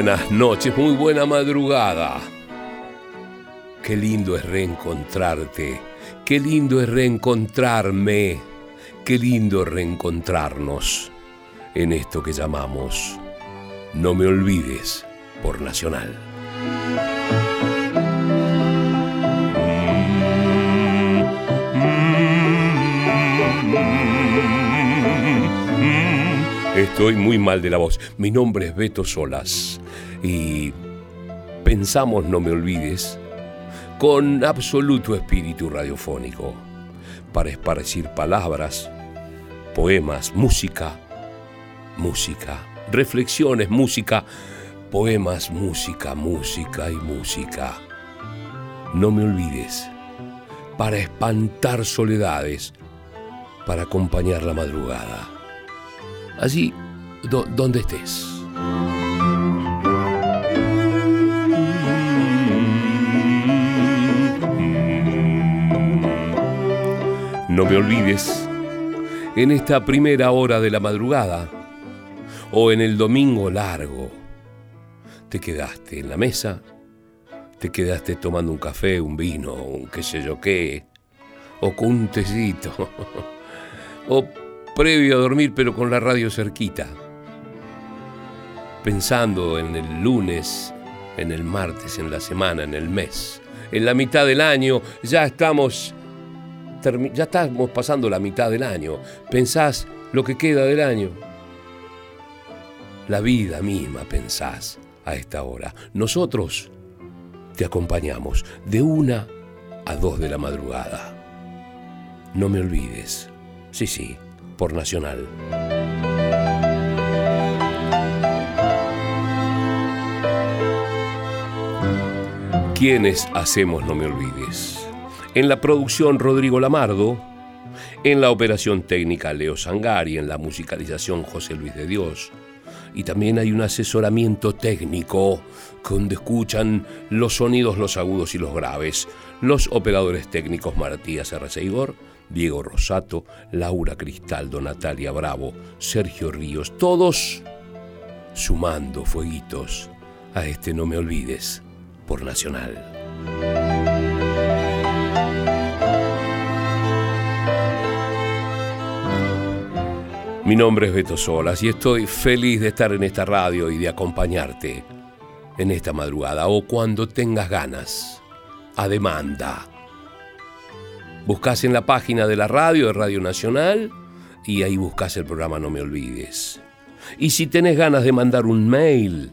Buenas noches, muy buena madrugada. Qué lindo es reencontrarte, qué lindo es reencontrarme, qué lindo es reencontrarnos en esto que llamamos No me olvides por Nacional. Estoy muy mal de la voz. Mi nombre es Beto Solas y pensamos, no me olvides, con absoluto espíritu radiofónico, para esparcir palabras, poemas, música, música, reflexiones, música, poemas, música, música y música. No me olvides, para espantar soledades, para acompañar la madrugada allí donde estés. No me olvides, en esta primera hora de la madrugada o en el domingo largo, te quedaste en la mesa, te quedaste tomando un café, un vino, un qué sé yo qué, o con un tecito, o previo a dormir pero con la radio cerquita, pensando en el lunes, en el martes, en la semana, en el mes, en la mitad del año, ya estamos, ya estamos pasando la mitad del año, pensás lo que queda del año, la vida misma pensás a esta hora. Nosotros te acompañamos de una a dos de la madrugada. No me olvides. Sí, sí, por Nacional. ¿Quiénes hacemos No Me Olvides? En la producción Rodrigo Lamardo, en la operación técnica Leo Sangari, en la musicalización José Luis de Dios. Y también hay un asesoramiento técnico donde escuchan los sonidos, los agudos y los graves. Los operadores técnicos Matías R. Diego Rosato, Laura Cristaldo, Natalia Bravo, Sergio Ríos, todos sumando fueguitos a este No Me Olvides por Nacional. Mi nombre es Beto Solas y estoy feliz de estar en esta radio y de acompañarte en esta madrugada o cuando tengas ganas, a demanda Buscas en la página de la radio, de Radio Nacional, y ahí buscas el programa No Me Olvides. Y si tenés ganas de mandar un mail,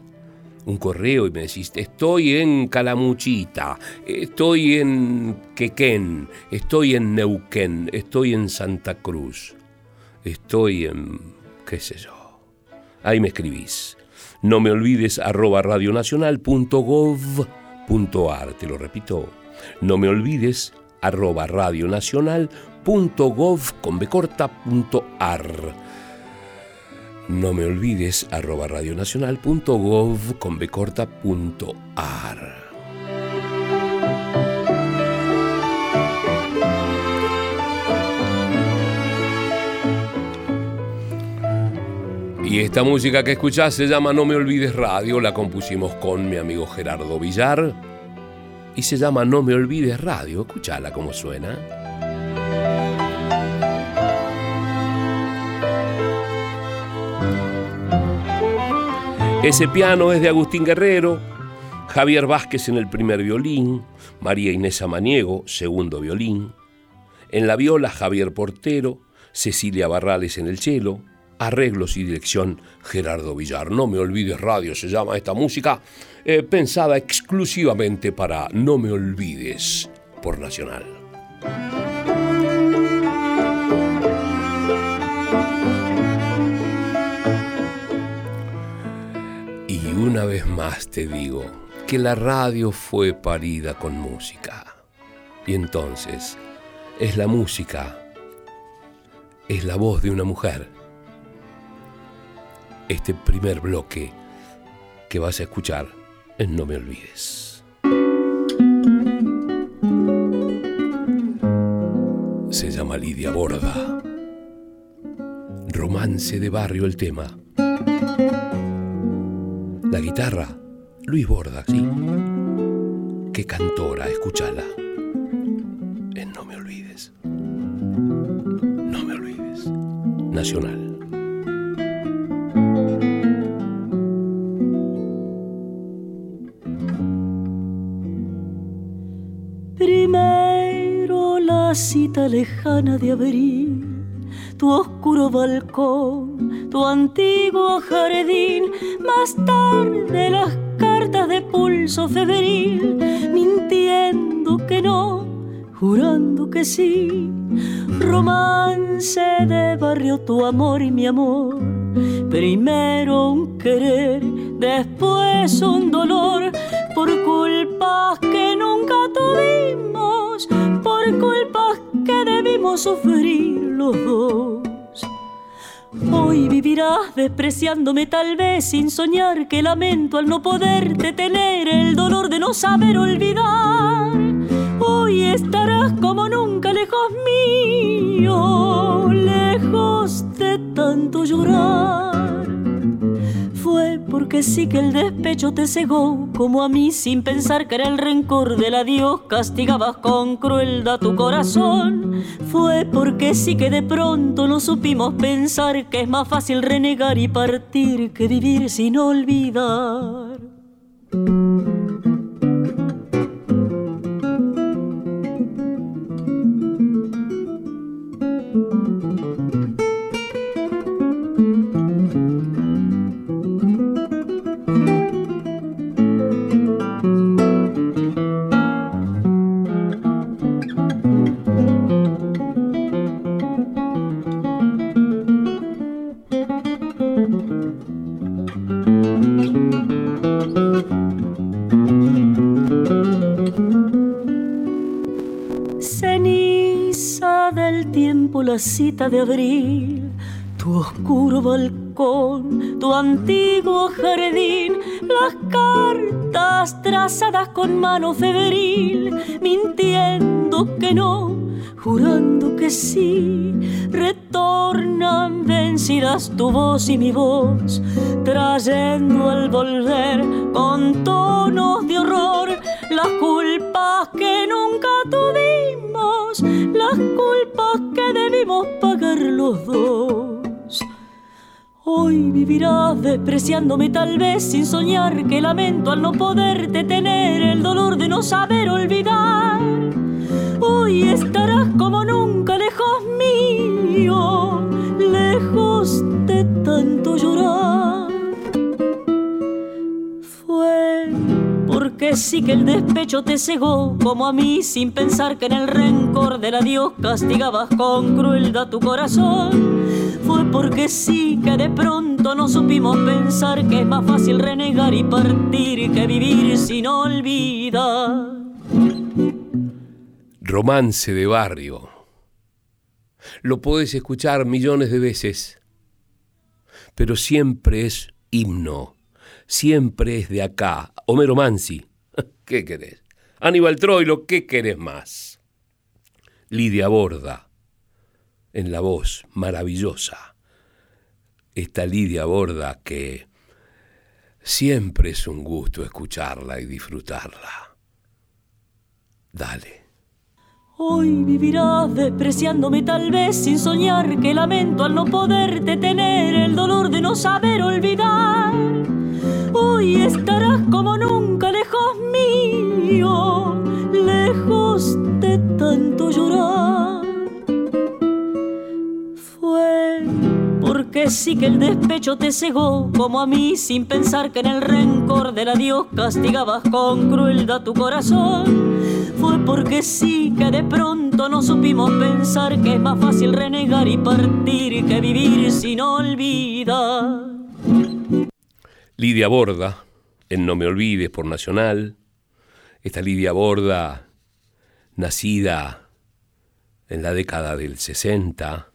un correo y me decís, estoy en Calamuchita, estoy en Quequén, estoy en Neuquén, estoy en Santa Cruz, estoy en, qué sé yo. Ahí me escribís. No me olvides arroba radionacional.gov.ar, te lo repito. No me olvides arroba radionacional.gov con No me olvides arroba con Y esta música que escuchás se llama No me olvides radio, la compusimos con mi amigo Gerardo Villar y se llama No me olvides radio. Escuchala como suena. Ese piano es de Agustín Guerrero, Javier Vázquez en el primer violín, María Inés Amaniego, segundo violín, en la viola Javier Portero, Cecilia Barrales en el cello, arreglos y dirección Gerardo Villar. No me olvides radio, se llama esta música, eh, pensada exclusivamente para No me olvides por Nacional. Y una vez más te digo que la radio fue parida con música. Y entonces es la música, es la voz de una mujer este primer bloque que vas a escuchar en No Me Olvides. Se llama Lidia Borda. Romance de barrio el tema. La guitarra, Luis Borda, sí. Qué cantora, escúchala. En No me olvides. No me olvides. Nacional. Primero la cita lejana de abril tu oscuro balcón, tu antiguo jardín, más tarde las cartas de pulso febril, mintiendo que no, jurando que sí, romance de barrio tu amor y mi amor, primero un querer, después un dolor, sufrir los dos. Hoy vivirás despreciándome tal vez sin soñar que lamento al no poderte tener el dolor de no saber olvidar. Hoy estarás como nunca lejos mío, lejos de tanto llorar porque sí que el despecho te cegó, como a mí sin pensar que era el rencor del adiós, castigabas con crueldad tu corazón. Fue porque sí que de pronto no supimos pensar que es más fácil renegar y partir que vivir sin olvidar. De abril, tu oscuro balcón, tu antiguo jardín, las cartas trazadas con mano febril, mintiendo que no, jurando que sí, retornan vencidas tu voz y mi voz, trayendo al volver tal vez sin soñar que lamento al no poderte tener el dolor de no saber olvidar. Despecho te cegó como a mí sin pensar que en el rencor del adiós castigabas con crueldad tu corazón. Fue porque sí que de pronto no supimos pensar que es más fácil renegar y partir que vivir sin olvidar. Romance de barrio. Lo puedes escuchar millones de veces, pero siempre es himno siempre es de acá. Homero Mansi, ¿qué querés? Aníbal Troilo, ¿qué querés más? Lidia Borda, en la voz maravillosa. Esta Lidia Borda que siempre es un gusto escucharla y disfrutarla. Dale. Hoy vivirás despreciándome tal vez sin soñar que lamento al no poderte tener el dolor de no saber olvidar Hoy estarás como nunca lejos mío, lejos de tanto llorar. Fue porque sí que el despecho te cegó, como a mí, sin pensar que en el rencor del adiós castigabas con crueldad tu corazón. Fue porque sí que de pronto no supimos pensar que es más fácil renegar y partir que vivir sin olvidar. Lidia Borda, en No Me Olvides por Nacional. Esta Lidia Borda, nacida en la década del 60,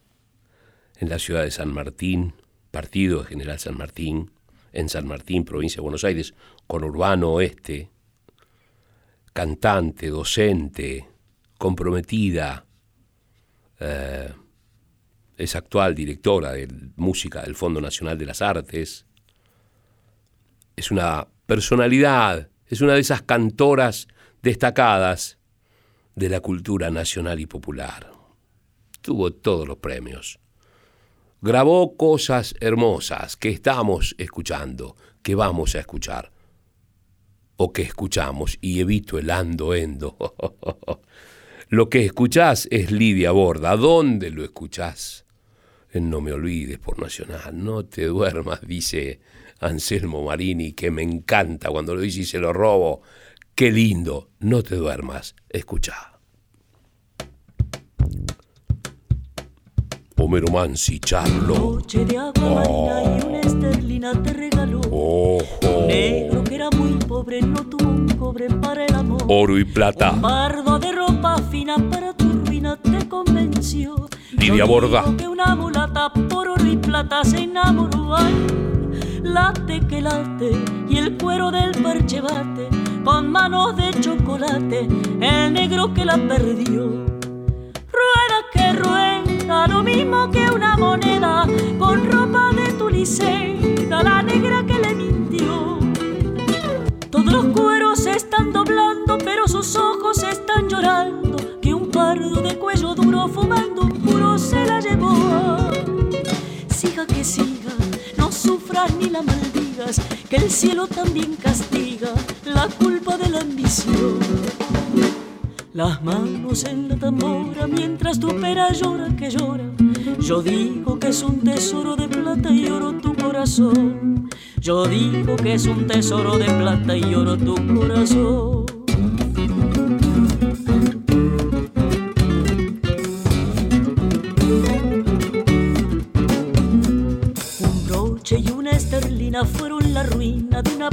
en la ciudad de San Martín, partido de General San Martín, en San Martín, provincia de Buenos Aires, con Urbano Oeste, cantante, docente, comprometida, eh, es actual directora de música del Fondo Nacional de las Artes, es una personalidad, es una de esas cantoras destacadas de la cultura nacional y popular. Tuvo todos los premios. Grabó cosas hermosas que estamos escuchando, que vamos a escuchar, o que escuchamos, y evito el ando endo. lo que escuchás es Lidia Borda. ¿Dónde lo escuchás? En No me olvides por Nacional. No te duermas, dice Anselmo Marini, que me encanta cuando lo dice y se lo robo. Qué lindo, no te duermas, escucha. Homero Mansi, Charlo. Noche de agua marina y una esterlina te regaló. Ojo. Negro que era muy pobre, no tuvo un cobre para el amor. Oro y plata. Un bardo de ropa fina para tu ruina te convenció. Lidia Borda. que una mulata por oro y plata se enamoró. Ay, late que late y el cuero del parche bate con manos de chocolate el negro que la perdió. Rueda que rueda, lo mismo que una moneda, con ropa de tu licea, la negra que le mintió. Todos los cueros se están doblando, pero sus ojos están llorando, que un pardo de cuello duro fumando un puro se la llevó. Siga que siga, sufras ni la maldigas, que el cielo también castiga la culpa de la ambición. Las manos en la tambora mientras tu pera llora que llora. Yo digo que es un tesoro de plata y oro tu corazón. Yo digo que es un tesoro de plata y oro tu corazón.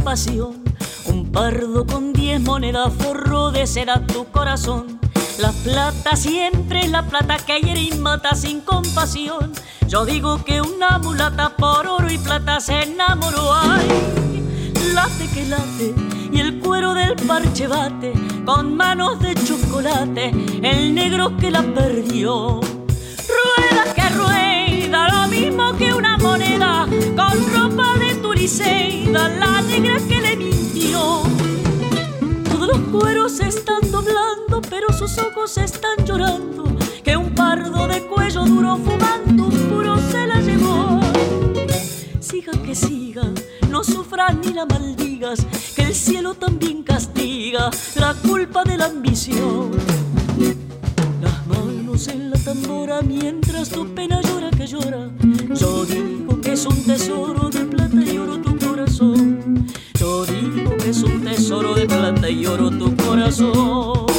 Un pardo con diez monedas forró de seda tu corazón. La plata siempre es la plata que hiere y mata sin compasión. Yo digo que una mulata por oro y plata se enamoró. Ay, late que late y el cuero del parche bate con manos de chocolate el negro que la perdió. Rueda que rueda, lo mismo que una moneda, con ropa la negra que le mintió. Todos los cueros están doblando, pero sus ojos están llorando, que un pardo de cuello duro fumando un puro se la llevó. Siga que siga, no sufras ni la maldigas, que el cielo también castiga la culpa de la ambición. Las manos en la tambora mientras tu pena llora que llora. Yo digo que es un tesoro de plata es un tesoro de plata y oro tu corazón.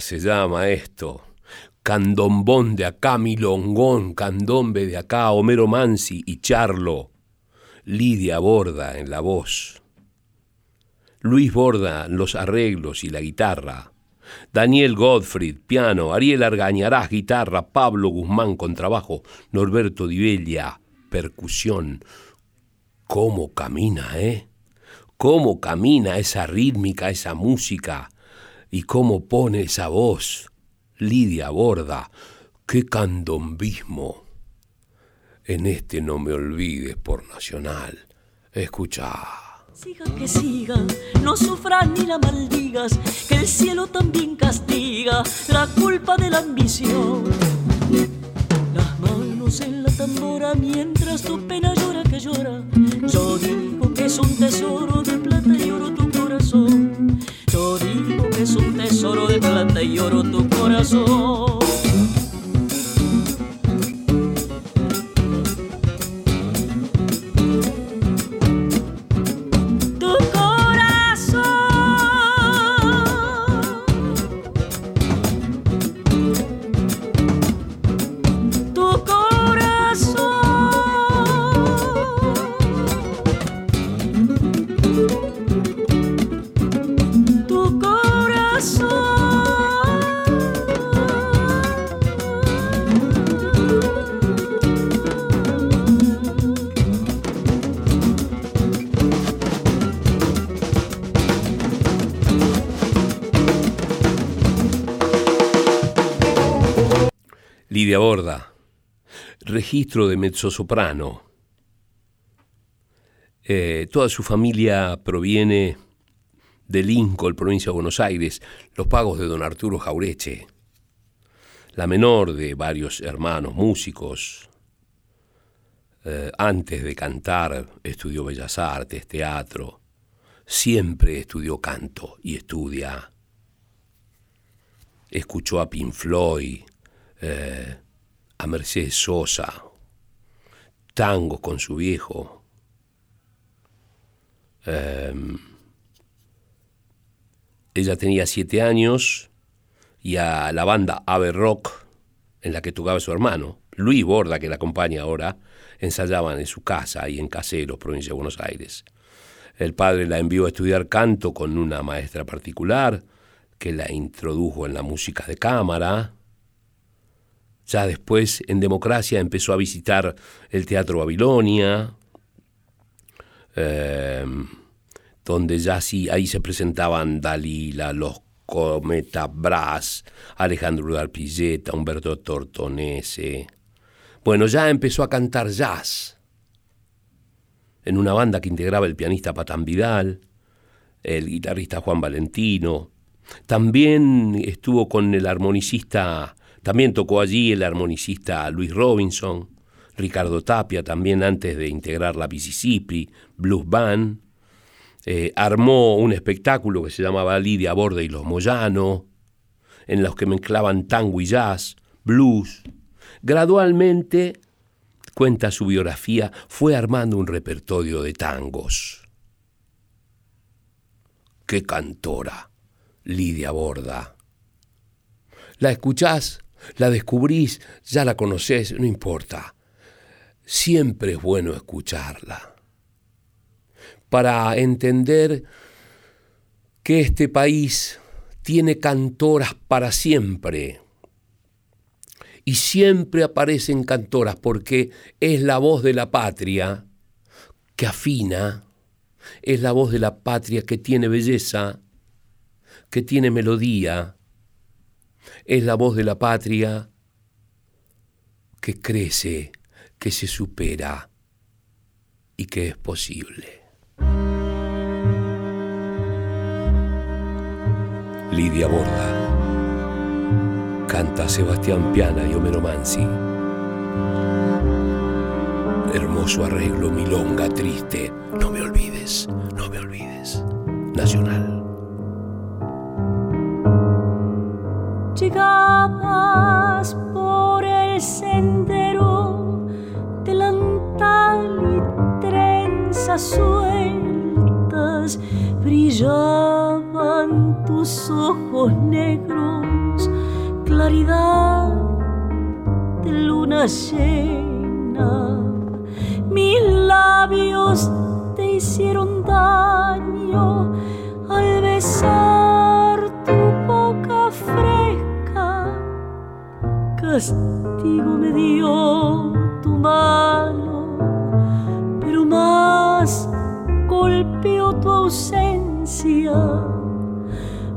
Se llama esto. Candombón de acá, Milongón, Candombe de acá, Homero Mansi y Charlo. Lidia Borda en la voz. Luis Borda los arreglos y la guitarra. Daniel Gottfried, piano, Ariel Argañarás, guitarra, Pablo Guzmán, contrabajo, Norberto Divella, percusión. ¿Cómo camina, eh? ¿Cómo camina esa rítmica, esa música? Y cómo pone esa voz. Lidia Borda, qué candombismo. En este no me olvides por Nacional. Escucha. Siga que siga, no sufras ni la maldigas, que el cielo también castiga la culpa de la ambición. Las manos en la tambora mientras tu pena llora que llora. Yo digo que es un tesoro de plata y es un tesoro de plata y oro tu corazón. Registro de mezzosoprano. Eh, toda su familia proviene de Lincoln, provincia de Buenos Aires, los pagos de don Arturo Jaureche, la menor de varios hermanos músicos. Eh, antes de cantar estudió bellas artes, teatro, siempre estudió canto y estudia. Escuchó a Pink Floyd, eh, a Mercedes Sosa, tangos con su viejo. Em, ella tenía siete años y a la banda Ave Rock, en la que tocaba su hermano, Luis Borda, que la acompaña ahora, ensayaban en su casa y en Caseros, provincia de Buenos Aires. El padre la envió a estudiar canto con una maestra particular que la introdujo en la música de cámara. Ya después, en democracia, empezó a visitar el Teatro Babilonia, em, donde ya sí, ahí se presentaban Dalila, los Cometa Brass, Alejandro Darpilleta, Humberto Tortonese. Bueno, ya empezó a cantar jazz en una banda que integraba el pianista Patán Vidal, el guitarrista Juan Valentino. También estuvo con el armonicista, también tocó allí el armonicista Luis Robinson, Ricardo Tapia, también antes de integrar la Mississippi, Blues Band. Eh, armó un espectáculo que se llamaba Lidia Borde y los Moyano, en los que mezclaban tango y jazz, blues. Gradualmente, cuenta su biografía, fue armando un repertorio de tangos. ¡Qué cantora! Lidia Borda. La escuchás, la descubrís, ya la conocés, no importa. Siempre es bueno escucharla. Para entender que este país tiene cantoras para siempre y siempre aparecen cantoras porque es la voz de la patria que afina, es la voz de la patria que tiene belleza, que tiene melodía, es la voz de la patria que crece, que se supera y que es posible. Lidia Borda canta Sebastián Piana y Homero Mansi. Hermoso arreglo, milonga triste, no me olvides, no me olvides. Nacional. Sendero, delantal y trenzas sueltas, brillaban tus ojos negros claridad de luna llena. Mis labios te hicieron daño al besar tu boca fresca. Castigo me dio tu mano, pero más golpeó tu ausencia.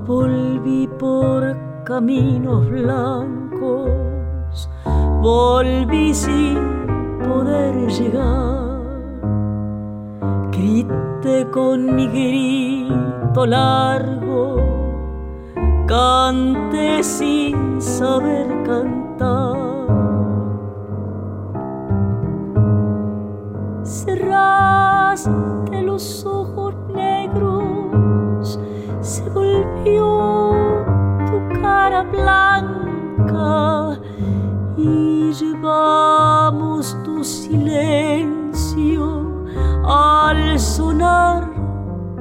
Volví por caminos blancos, volví sin poder llegar. Grité con mi grito largo, cante sin saber cantar. Llevamos tu silencio al sonar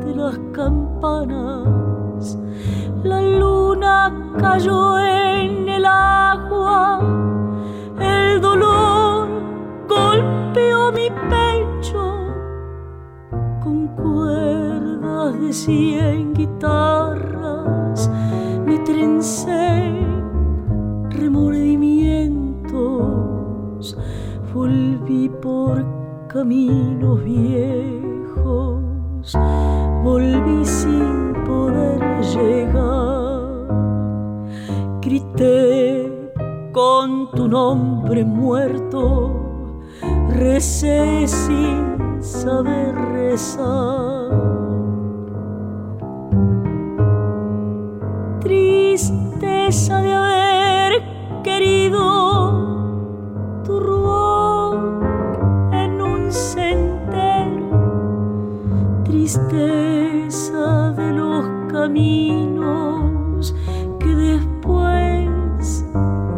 de las campanas. La luna cayó en el agua, el dolor golpeó mi pecho con cuerdas de cien guitarras trencé remordimientos, volví por caminos viejos, volví sin poder llegar, grité con tu nombre muerto, recé sin saber rezar. Tristeza de haber querido tristeza de los caminos que después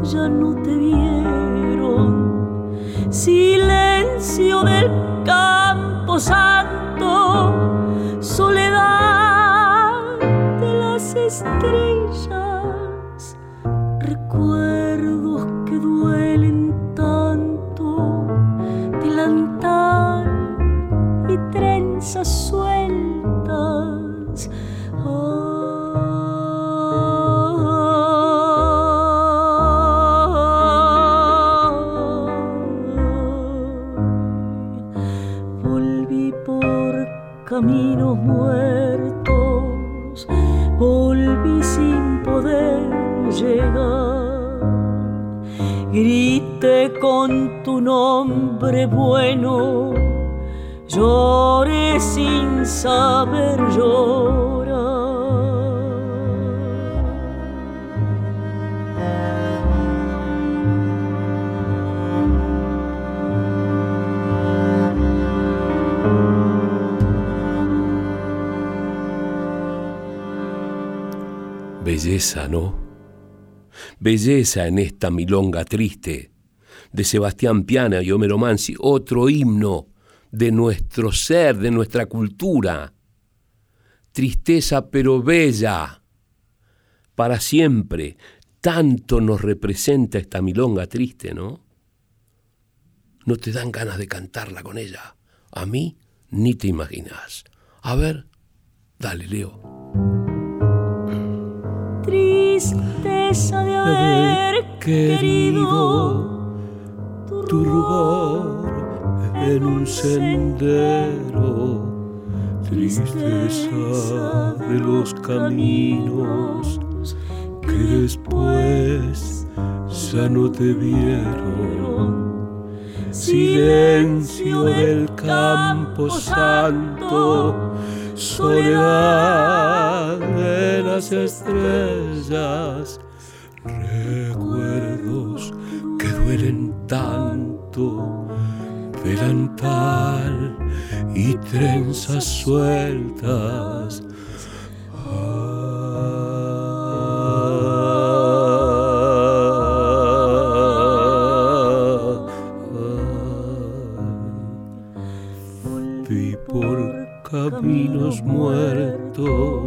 ya no te vieron, silencio del campo santo, soledad de las estrellas caminos Belleza, ¿no? Belleza en esta milonga triste de Sebastián Piana y Homero Mansi, otro himno de nuestro ser, de nuestra cultura. Tristeza pero bella, para siempre. Tanto nos representa esta milonga triste, ¿no? No te dan ganas de cantarla con ella. A mí ni te imaginas. A ver, dale, Leo tristeza de haber querido tu rubor en un sendero, tristeza de los caminos que después ya no te vieron. Silencio del campo santo soledad las estrellas, recuerdos que duelen tanto, delantal y trenzas sueltas. caminos muertos,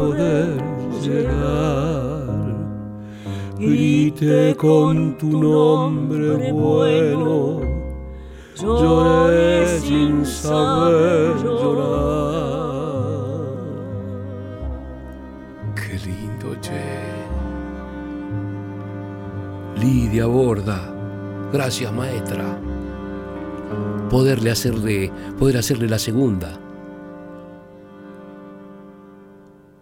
poder llegar. Grité con tu nombre bueno, lloré sin saber llorar. Qué lindo, che. Lidia Borda, gracias maestra poderle hacerle, poder hacerle la segunda.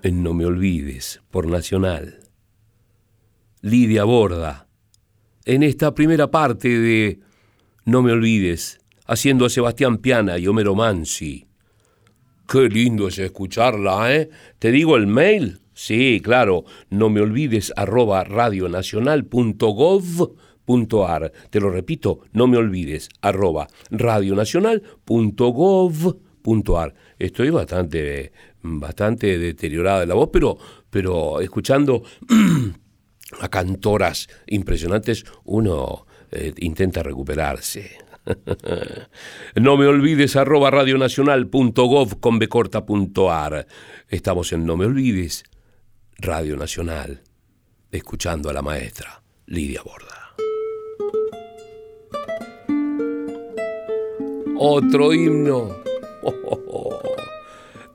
En No Me Olvides, por Nacional. Lidia Borda, en esta primera parte de No Me Olvides, haciendo a Sebastián Piana y Homero Mansi. Qué lindo es escucharla, ¿eh? ¿Te digo el mail? Sí, claro, no me olvides arroba radionacional.gov te lo repito, no me olvides, arroba radionacional.gov.ar. Estoy bastante, bastante deteriorada de la voz, pero, pero escuchando a cantoras impresionantes, uno eh, intenta recuperarse. no me olvides arroba radionacional.gov Estamos en No me olvides, Radio Nacional, escuchando a la maestra Lidia Borda. otro himno.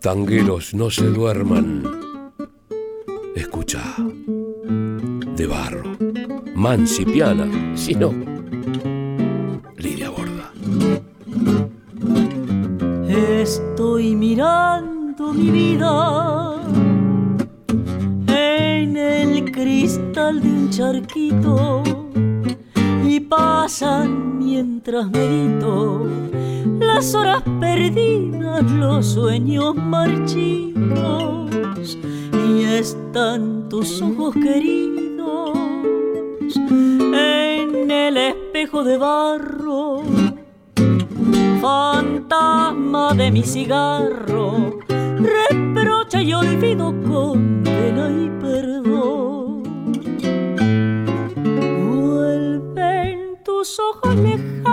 Tangueros, no se duerman. Escucha, de barro, mancipiana, si no, Lidia Borda. Estoy mirando mi vida en el cristal de un charquito y pasan mientras medito las horas perdidas, los sueños marchitos y están tus ojos queridos en el espejo de barro, fantasma de mi cigarro, reprocha y olvido, condena y perdón. Vuelven tus ojos lejanos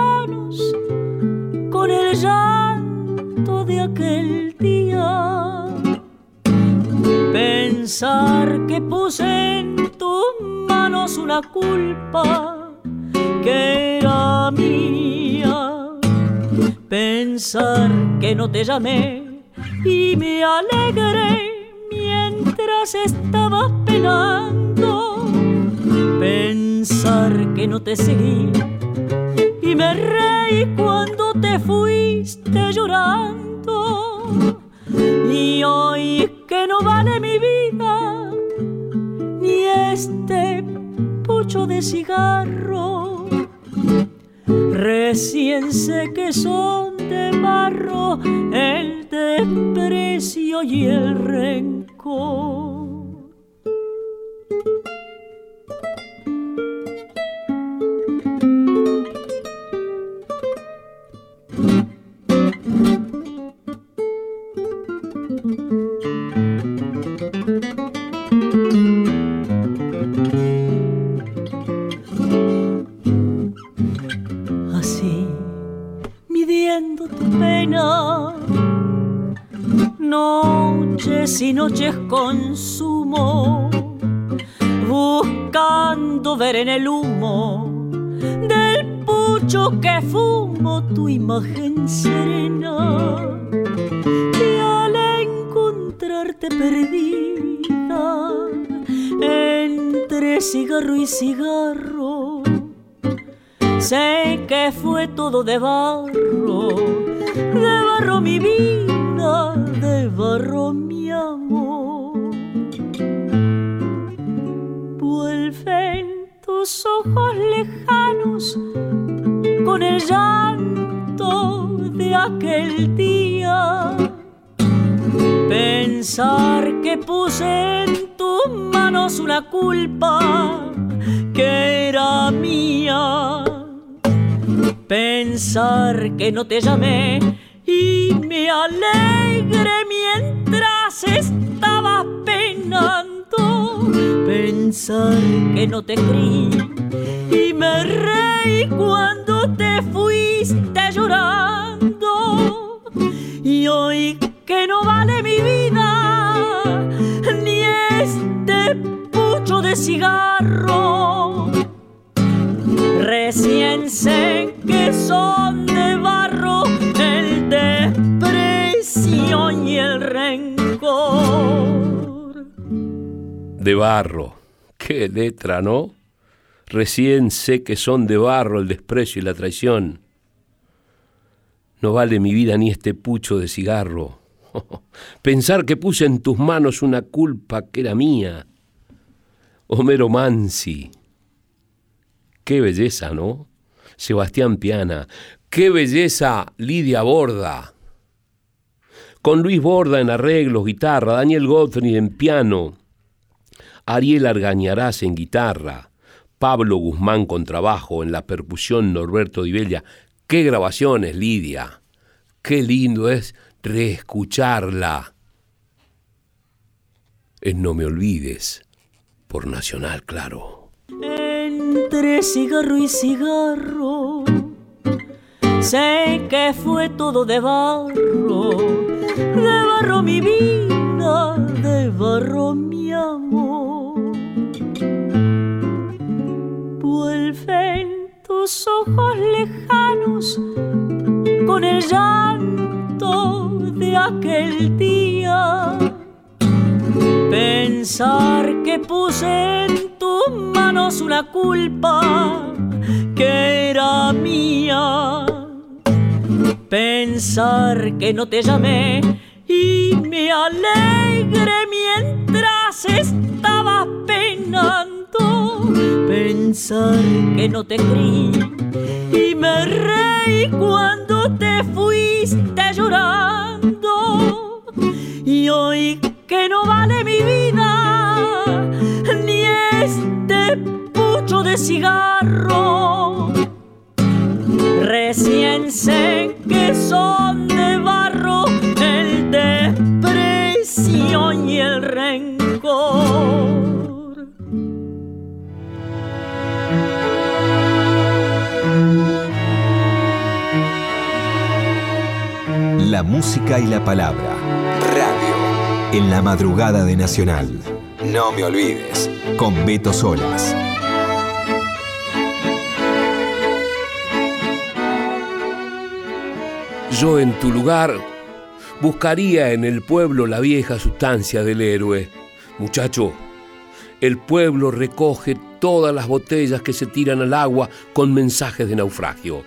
con el llanto de aquel día. Pensar que puse en tus manos una culpa que era mía. Pensar que no te llamé y me alegré mientras estabas penando. Pensar que no te seguí y me reí cuando te fuiste llorando. Y hoy que no vale mi vida ni este pucho de cigarro. Recién sé que son de barro el desprecio y el rencor. Noches consumo, buscando ver en el humo del pucho que fumo tu imagen serena. Y al encontrarte perdida entre cigarro y cigarro, sé que fue todo de barro, de barro mi vida, de barro tus ojos lejanos con el llanto de aquel día. Pensar que puse en tus manos una culpa que era mía. Pensar que no te llamé y me alegré mientras estabas penando. Pensar que no te escribí y me reí cuando te fuiste llorando. Y hoy que no vale mi vida ni este pucho de cigarro. Recién sé que son de barro el desprecio y el rencor. De barro. Qué letra, ¿no? Recién sé que son de barro el desprecio y la traición. No vale mi vida ni este pucho de cigarro. Pensar que puse en tus manos una culpa que era mía. Homero Mansi. Qué belleza, ¿no? Sebastián Piana. Qué belleza Lidia Borda. Con Luis Borda en arreglos, guitarra, Daniel Gottfried en piano, Ariel Argañarás en guitarra, Pablo Guzmán con trabajo en la percusión, Norberto Di Bella. Qué grabaciones, Lidia. Qué lindo es reescucharla. Es No me olvides, por Nacional, claro. Entre cigarro y cigarro, sé que fue todo de barro, de barro mi vida, de barro mi amor. Vuelven tus ojos lejanos con el llanto de aquel día. Pensar que puse en tus manos una culpa que era mía. Pensar que no te llamé y me alegré mientras estabas penando. Pensar que no te creí y me reí cuando te fuiste llorando. Y hoy que no vale mi vida ni este pucho de cigarro. Recién sé que son de barro el desprecio y el rencor. La música y la palabra. Radio. En la madrugada de Nacional. No me olvides. Con Beto Solas. Yo en tu lugar buscaría en el pueblo la vieja sustancia del héroe. Muchacho, el pueblo recoge todas las botellas que se tiran al agua con mensajes de naufragio.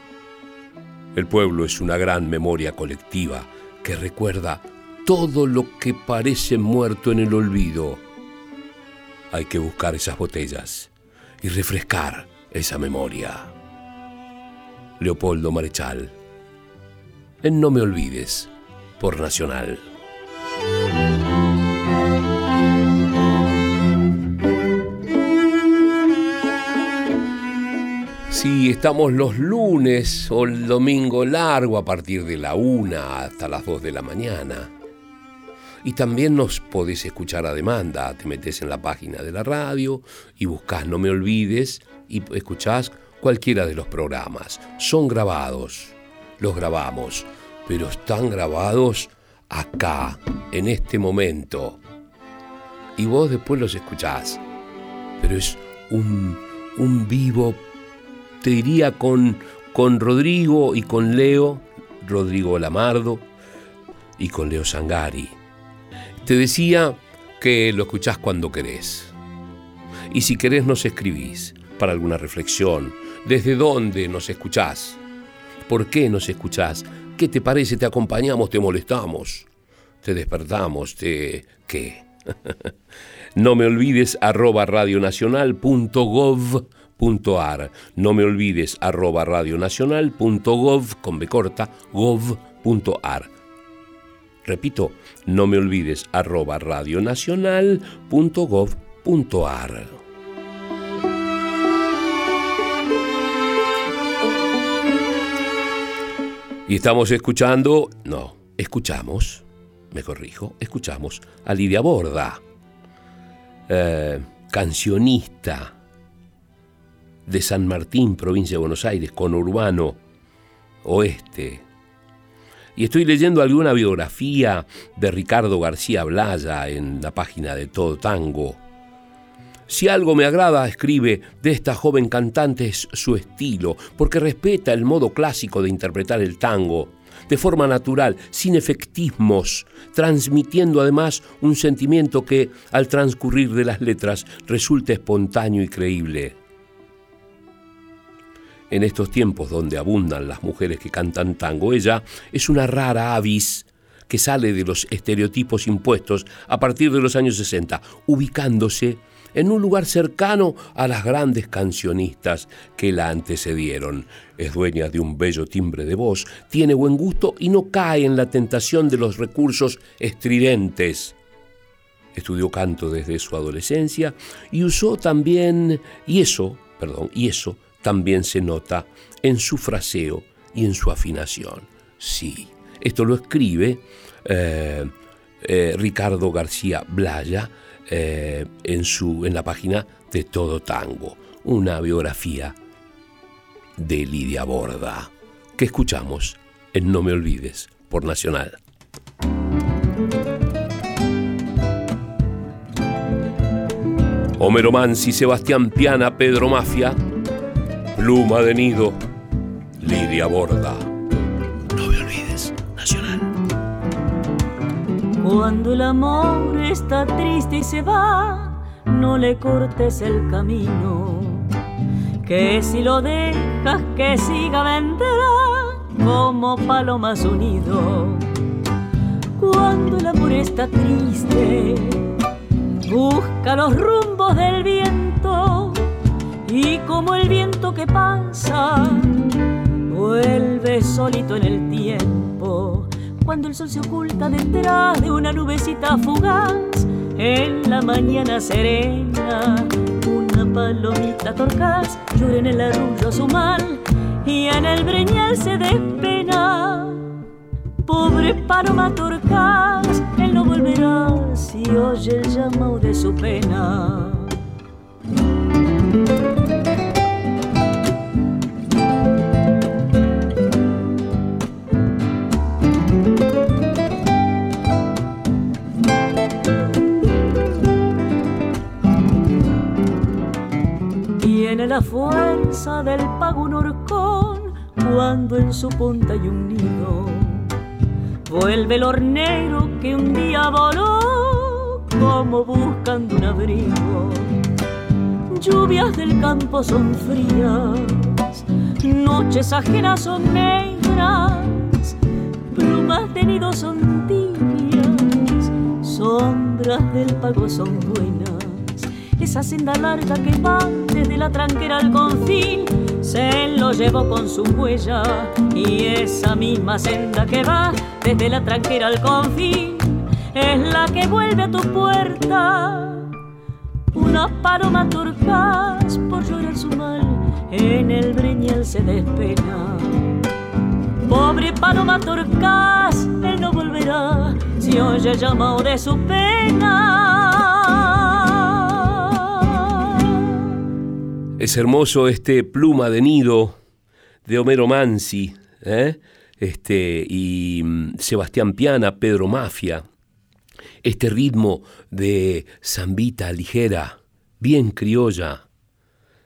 El pueblo es una gran memoria colectiva que recuerda todo lo que parece muerto en el olvido. Hay que buscar esas botellas y refrescar esa memoria. Leopoldo Marechal. En No me olvides, por Nacional. Sí, estamos los lunes o el domingo largo a partir de la una hasta las dos de la mañana. Y también nos podés escuchar a demanda. Te metes en la página de la radio y buscas No Me Olvides y escuchás cualquiera de los programas. Son grabados, los grabamos, pero están grabados acá, en este momento. Y vos después los escuchás. Pero es un, un vivo te diría con, con Rodrigo y con Leo, Rodrigo Lamardo y con Leo Sangari. Te decía que lo escuchás cuando querés. Y si querés nos escribís para alguna reflexión. ¿Desde dónde nos escuchás? ¿Por qué nos escuchás? ¿Qué te parece? ¿Te acompañamos? ¿Te molestamos? ¿Te despertamos? ¿Te qué? no me olvides arroba no me olvides arroba radionacional.gov con B corta gov.ar. Repito, no me olvides arroba radionacional.gov.ar. Y estamos escuchando, no, escuchamos, me corrijo, escuchamos a Lidia Borda, eh, cancionista, de San Martín, provincia de Buenos Aires, con Urbano Oeste. Y estoy leyendo alguna biografía de Ricardo García Blaya en la página de Todo Tango. Si algo me agrada, escribe, de esta joven cantante es su estilo, porque respeta el modo clásico de interpretar el tango, de forma natural, sin efectismos, transmitiendo además un sentimiento que, al transcurrir de las letras, resulta espontáneo y creíble en estos tiempos donde abundan las mujeres que cantan tango. Ella es una rara avis que sale de los estereotipos impuestos a partir de los años 60, ubicándose en un lugar cercano a las grandes cancionistas que la antecedieron. Es dueña de un bello timbre de voz, tiene buen gusto y no cae en la tentación de los recursos estridentes. Estudió canto desde su adolescencia y usó también, y eso, perdón, y eso también se nota en su fraseo y en su afinación. Sí, esto lo escribe eh, eh, Ricardo García Blaya eh, en, su, en la página de Todo Tango, una biografía de Lidia Borda, que escuchamos en No Me Olvides por Nacional. Homero Mansi, Sebastián Piana, Pedro Mafia, Pluma de nido, Lidia Borda. No me olvides, Nacional. Cuando el amor está triste y se va, no le cortes el camino. Que si lo dejas que siga vendrá como palomas unido. Cuando el amor está triste, busca los rumbos del viento y como el viento que pasa, vuelve solito en el tiempo. Cuando el sol se oculta detrás de una nubecita fugaz, en la mañana serena, una palomita torcaz llora en el arrullo su mal y en el breñal se despena. Pobre paloma torcaz, él no volverá si oye el llamado de su pena. La fuerza del pago un horcón cuando en su punta hay un nido. Vuelve el hornero que un día voló como buscando un abrigo lluvias del campo son frías, noches ajenas son negras, plumas de nido son tibias, sombras del pago son buenas. Esa senda larga que va desde la tranquera al confín, se lo llevó con su huella. Y esa misma senda que va desde la tranquera al confín, es la que vuelve a tu puerta una paloma turcas por llorar su mal en el breñal se despena. Pobre paloma turcas, él no volverá si oye llamado de su pena. Es hermoso este pluma de nido de Homero Mansi, ¿eh? este, y mm, Sebastián Piana, Pedro Mafia este ritmo de zambita ligera, bien criolla,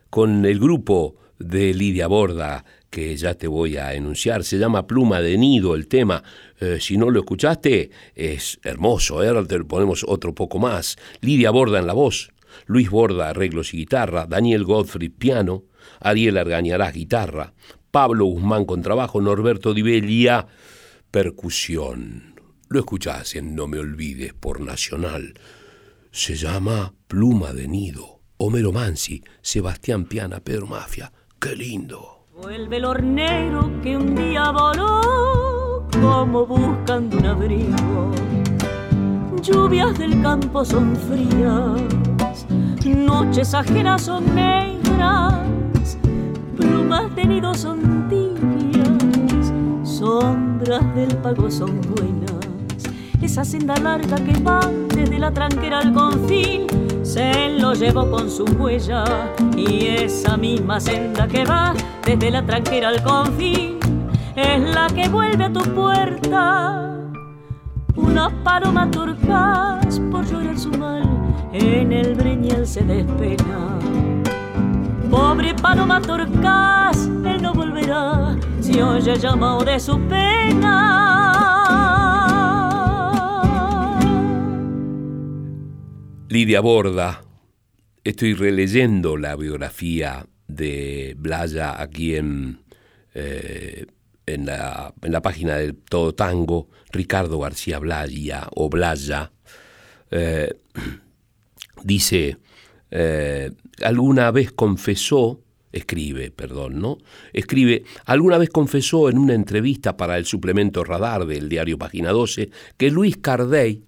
con el grupo de Lidia Borda, que ya te voy a enunciar, se llama Pluma de Nido el tema. Eh, si no lo escuchaste, es hermoso, ¿eh? ahora te ponemos otro poco más. Lidia Borda en la voz, Luis Borda arreglos y guitarra, Daniel Godfrey piano, Ariel Argañarás guitarra, Pablo Guzmán con trabajo, Norberto Di percusión. Lo escuchás en No Me Olvides por Nacional. Se llama Pluma de Nido. Homero Mansi, Sebastián Piana, Pedro Mafia. ¡Qué lindo! Vuelve el hornero que un día voló como buscando un abrigo. Lluvias del campo son frías, noches ajenas son negras, plumas de nido son tibias, sombras del pago son buenas esa senda larga que va desde la tranquera al confín, se lo llevó con su huella. Y esa misma senda que va desde la tranquera al confín, es la que vuelve a tu puerta. Una paloma turcas por llorar su mal, en el breñal se despena. Pobre paloma turcas, él no volverá si oye llamado de su pena. Lidia Borda, estoy releyendo la biografía de Blaya aquí en, eh, en, la, página del Todo Tango, Ricardo García Blaya o Blaya, eh, dice, eh, alguna vez confesó, escribe, perdón, ¿no? Escribe, alguna vez confesó en una entrevista para el suplemento Radar del diario Página 12 que Luis Cardey,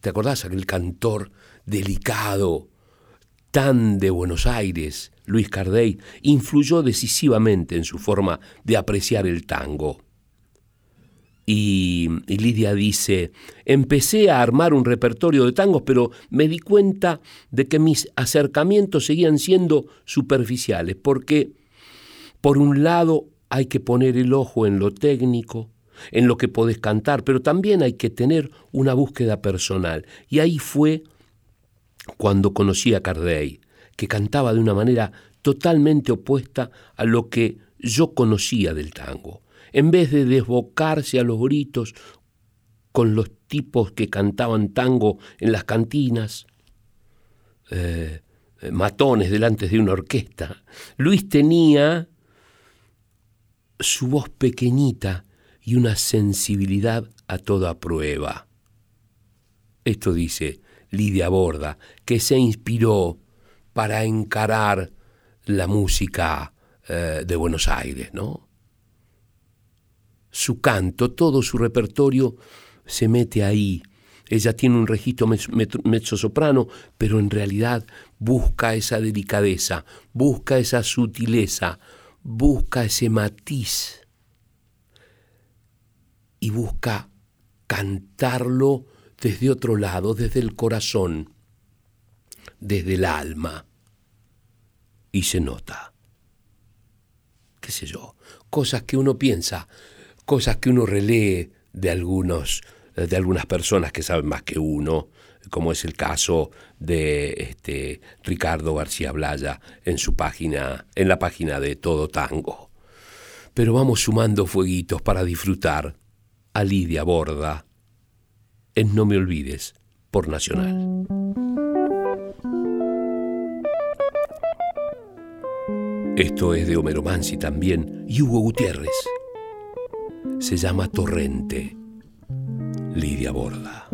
¿te acordás aquel cantor delicado, tan de Buenos Aires, Luis Cardey, influyó decisivamente en su forma de apreciar el tango. Y, Lidia dice, empecé a armar un repertorio de tangos, pero me di cuenta de que mis acercamientos seguían siendo superficiales, porque por un lado hay que poner el ojo en lo técnico, en lo que podés cantar, pero también hay que tener una búsqueda personal. Y ahí fue cuando conocí a Cardey, que cantaba de una manera totalmente opuesta a lo que yo conocía del tango. En vez de desbocarse a los gritos con los tipos que cantaban tango en las cantinas, eh, matones delante de una orquesta, Luis tenía su voz pequeñita y una sensibilidad a toda prueba. Esto dice Lidia Borda, que se inspiró para encarar la música eh, de Buenos Aires, ¿no? Su canto, todo su repertorio se mete ahí. Ella tiene un registro mezzo soprano, pero en realidad busca esa delicadeza, busca esa sutileza, busca ese matiz y busca cantarlo desde otro lado, desde el corazón, desde el alma. Y se nota. ¿Qué sé yo? Cosas que uno piensa, cosas que uno relee de algunos de algunas personas que saben más que uno, como es el caso de este, Ricardo García Blaya en su página, en la página de Todo Tango. Pero vamos sumando fueguitos para disfrutar a Lidia Borda en No Me Olvides por Nacional. Esto es de Homero Mansi también y Hugo Gutiérrez. Se llama Torrente. Lidia Borda.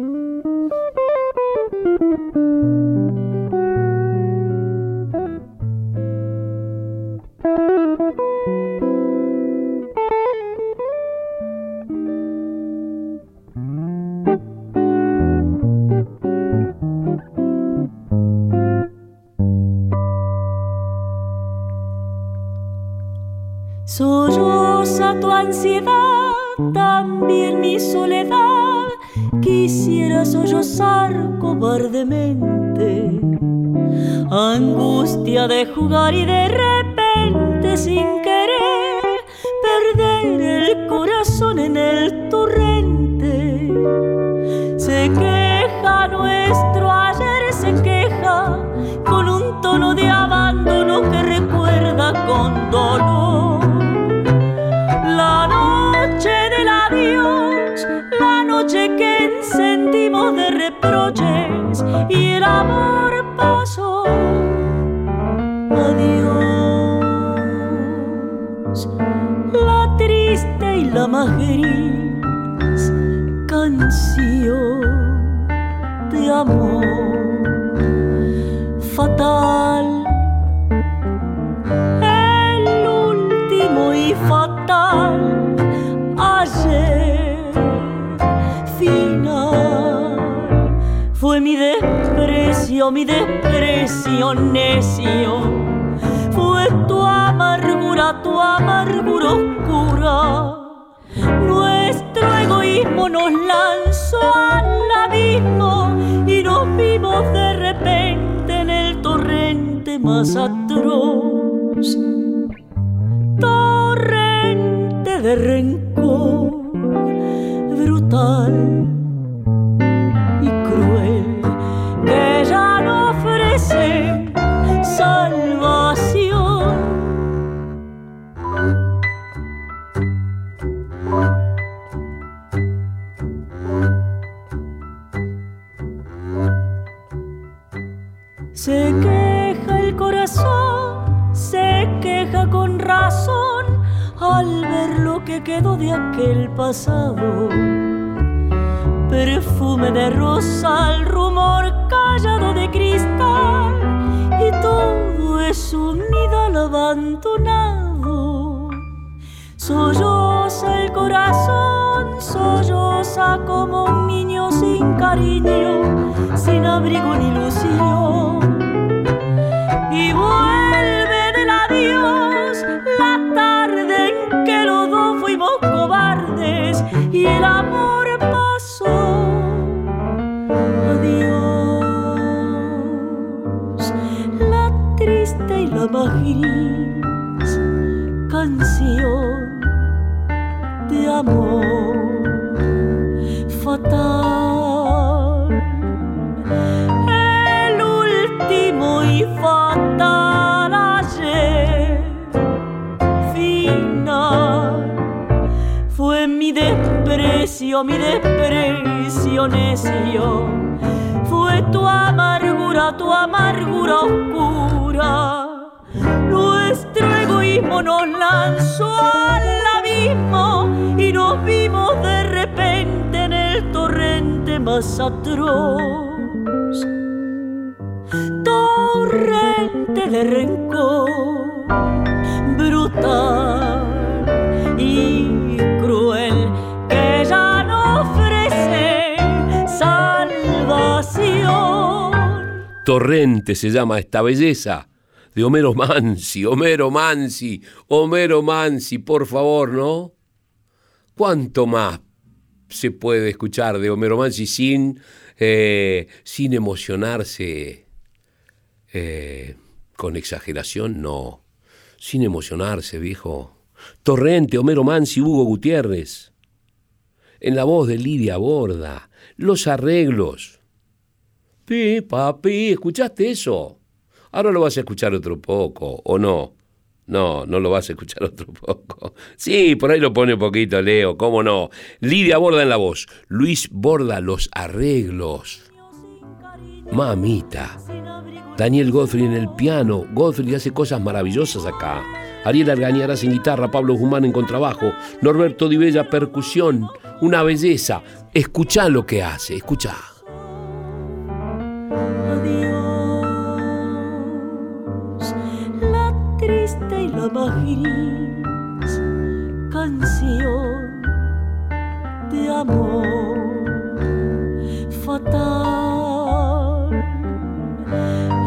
Ansiedad, también mi soledad, quisiera sollozar cobardemente. Angustia de jugar y de repente sin querer perder el corazón en el torrente. Se queja nuestro ayer, se queja con un tono de abandono que recuerda con dolor y mi desprecio necio. Fue tu amargura, tu amargura oscura. Nuestro egoísmo nos lanzó al abismo y nos vimos de repente en el torrente más atroz. Torrente de rencor que quedó de aquel pasado perfume de rosa, el rumor callado de cristal y todo es un nidal abandonado. Solloza el corazón, solloza como un niño sin cariño, sin abrigo ni ilusión. Y vuelve y el amor la más gris mi desprecio necio. Fue tu amargura, tu amargura oscura nuestro egoísmo nos lanzó al abismo y nos vimos de repente en el torrente más atroz. Torrente de rencor, brutal Torrente se llama esta belleza de Homero Mansi, Homero Mansi, Homero Mansi, por favor, ¿no? ¿Cuánto más se puede escuchar de Homero Mansi sin, eh, sin emocionarse eh, con exageración? No, sin emocionarse, viejo. Torrente, Homero Mansi, Hugo Gutiérrez. En la voz de Lidia Borda, los arreglos. Pi, papi, ¿escuchaste eso? Ahora lo vas a escuchar otro poco, ¿o no? No, no lo vas a escuchar otro poco. Sí, por ahí lo pone un poquito, Leo, cómo no. Lidia Borda en la voz, Luis Borda los arreglos. Mamita. Daniel Godfrey en el piano. Godfrey hace cosas maravillosas acá. Ariel Argañarás en guitarra, Pablo Guzmán en contrabajo, Norberto Di Bella percusión. Una belleza. Escucha lo que hace, escucha. Gris canción de amor fatal.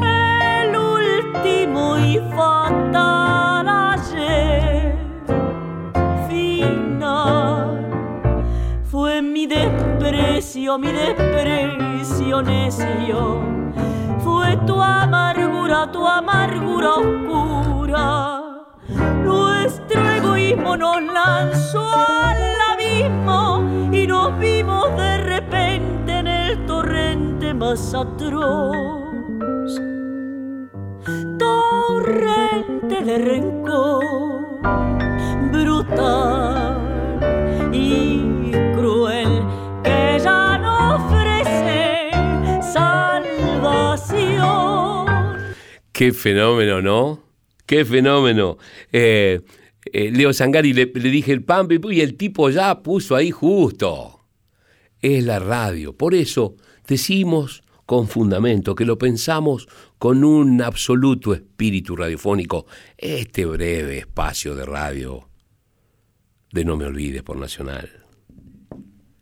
El último y fatal ayer final fue mi desprecio, mi desprecio necio. Fue tu amargura, tu amargura nos lanzó al abismo y nos vimos de repente en el torrente más atroz. Torrente de rencor, brutal y cruel, que ya no ofrece salvación. Qué fenómeno, ¿no? Qué fenómeno. Eh, eh, Leo Sangari le, dije el pan y el tipo ya puso ahí justo. Es la radio. Por eso decimos con fundamento, que lo pensamos con un absoluto espíritu radiofónico. Este breve espacio de radio de No Me Olvides por Nacional.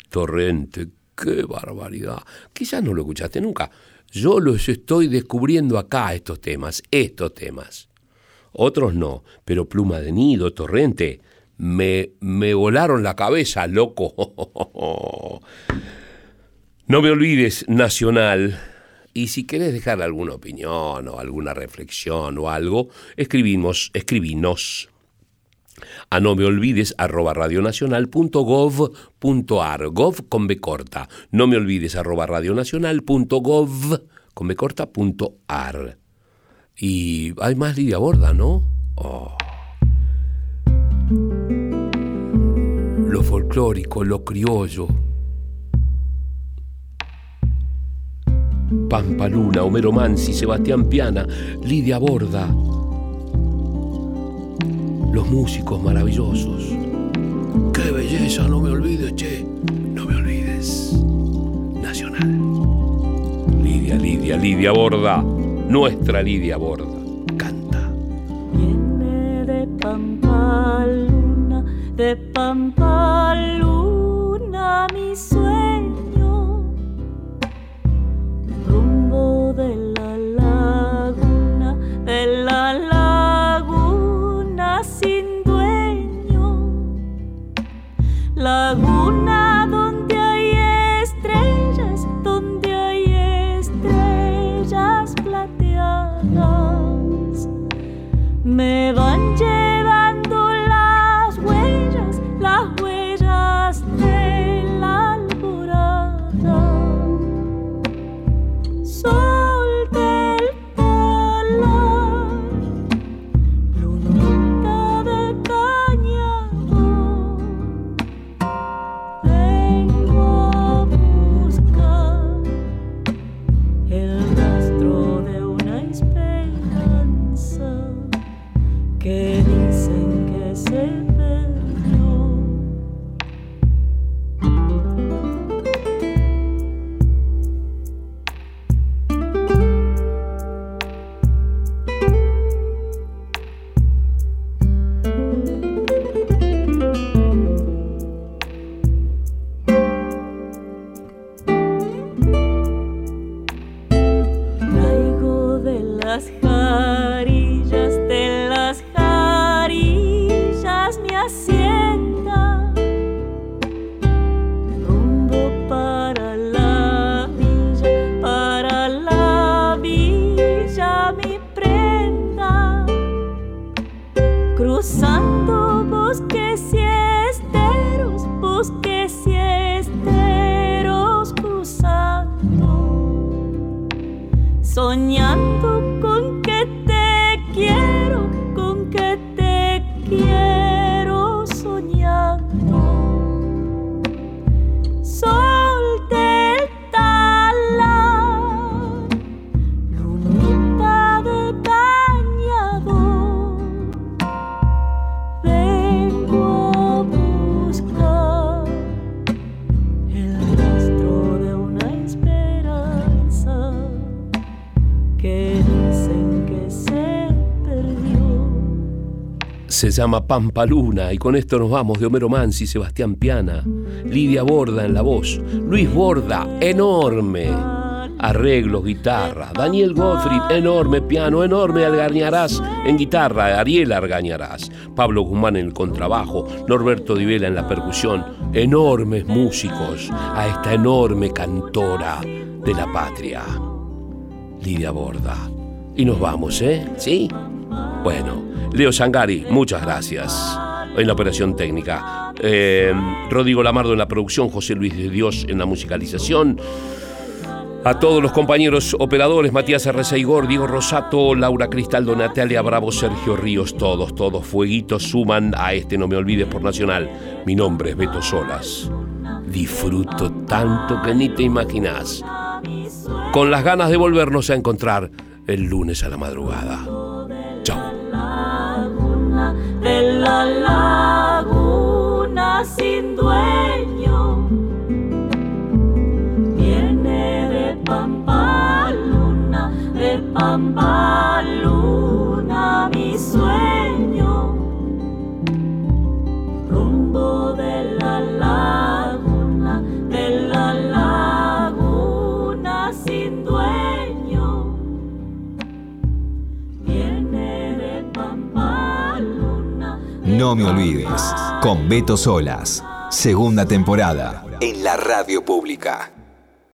Torrente, qué barbaridad. Quizás no lo escuchaste nunca. Yo los estoy descubriendo acá, estos temas, estos temas otros no, pero Pluma de Nido, Torrente, me, me volaron la cabeza, loco. No me olvides, Nacional. Y si querés dejar alguna opinión o alguna reflexión o algo, escribimos, escribinos a no me olvides arroba radionacional.gov.ar gov con B corta no me olvides arroba radionacional.gov con B corta punto ar y hay más Lidia Borda, ¿no? Oh. Lo folclórico, lo criollo. Pampaluna, Homero Mansi, Sebastián Piana, Lidia Borda. Los músicos maravillosos. ¡Qué belleza! No me olvides, che. No me olvides. Nacional. Lidia, Lidia, Lidia Borda nuestra Lidia Borda. Canta. Viene de Pampa Luna, de Pampa Luna mi sueño, rumbo de la laguna, de la laguna sin dueño, laguna me Se llama Pampaluna y con esto nos vamos de Homero Mansi, Sebastián Piana, Lidia Borda en la voz, Luis Borda, enorme, arreglos, guitarra, Daniel Gottfried, enorme. Piano, enorme Algañarás en guitarra, Ariel Argañarás, Pablo Guzmán en el contrabajo, Norberto Di Vela en la percusión, enormes músicos a esta enorme cantora de la patria, Lidia Borda. Y nos vamos, ¿eh? ¿Sí? Bueno, Leo Sangari, muchas gracias en la operación técnica. Eh, Rodrigo Lamardo en la producción, José Luis de Dios en la musicalización. A todos los compañeros operadores, Matías R. Igor, Diego Rosato, Laura Cristaldo, Natalia Bravo, Sergio Ríos, todos, todos fueguitos suman a este No Me Olvides por Nacional. Mi nombre es Beto Solas. Disfruto tanto que ni te imaginas. Con las ganas de volvernos a encontrar el lunes a la madrugada. De la laguna sin dueño. Viene de Pampa Luna, de Pampa Luna mi sueño. Rumbo de la No me olvides, con Beto Solas, segunda temporada, en la radio pública.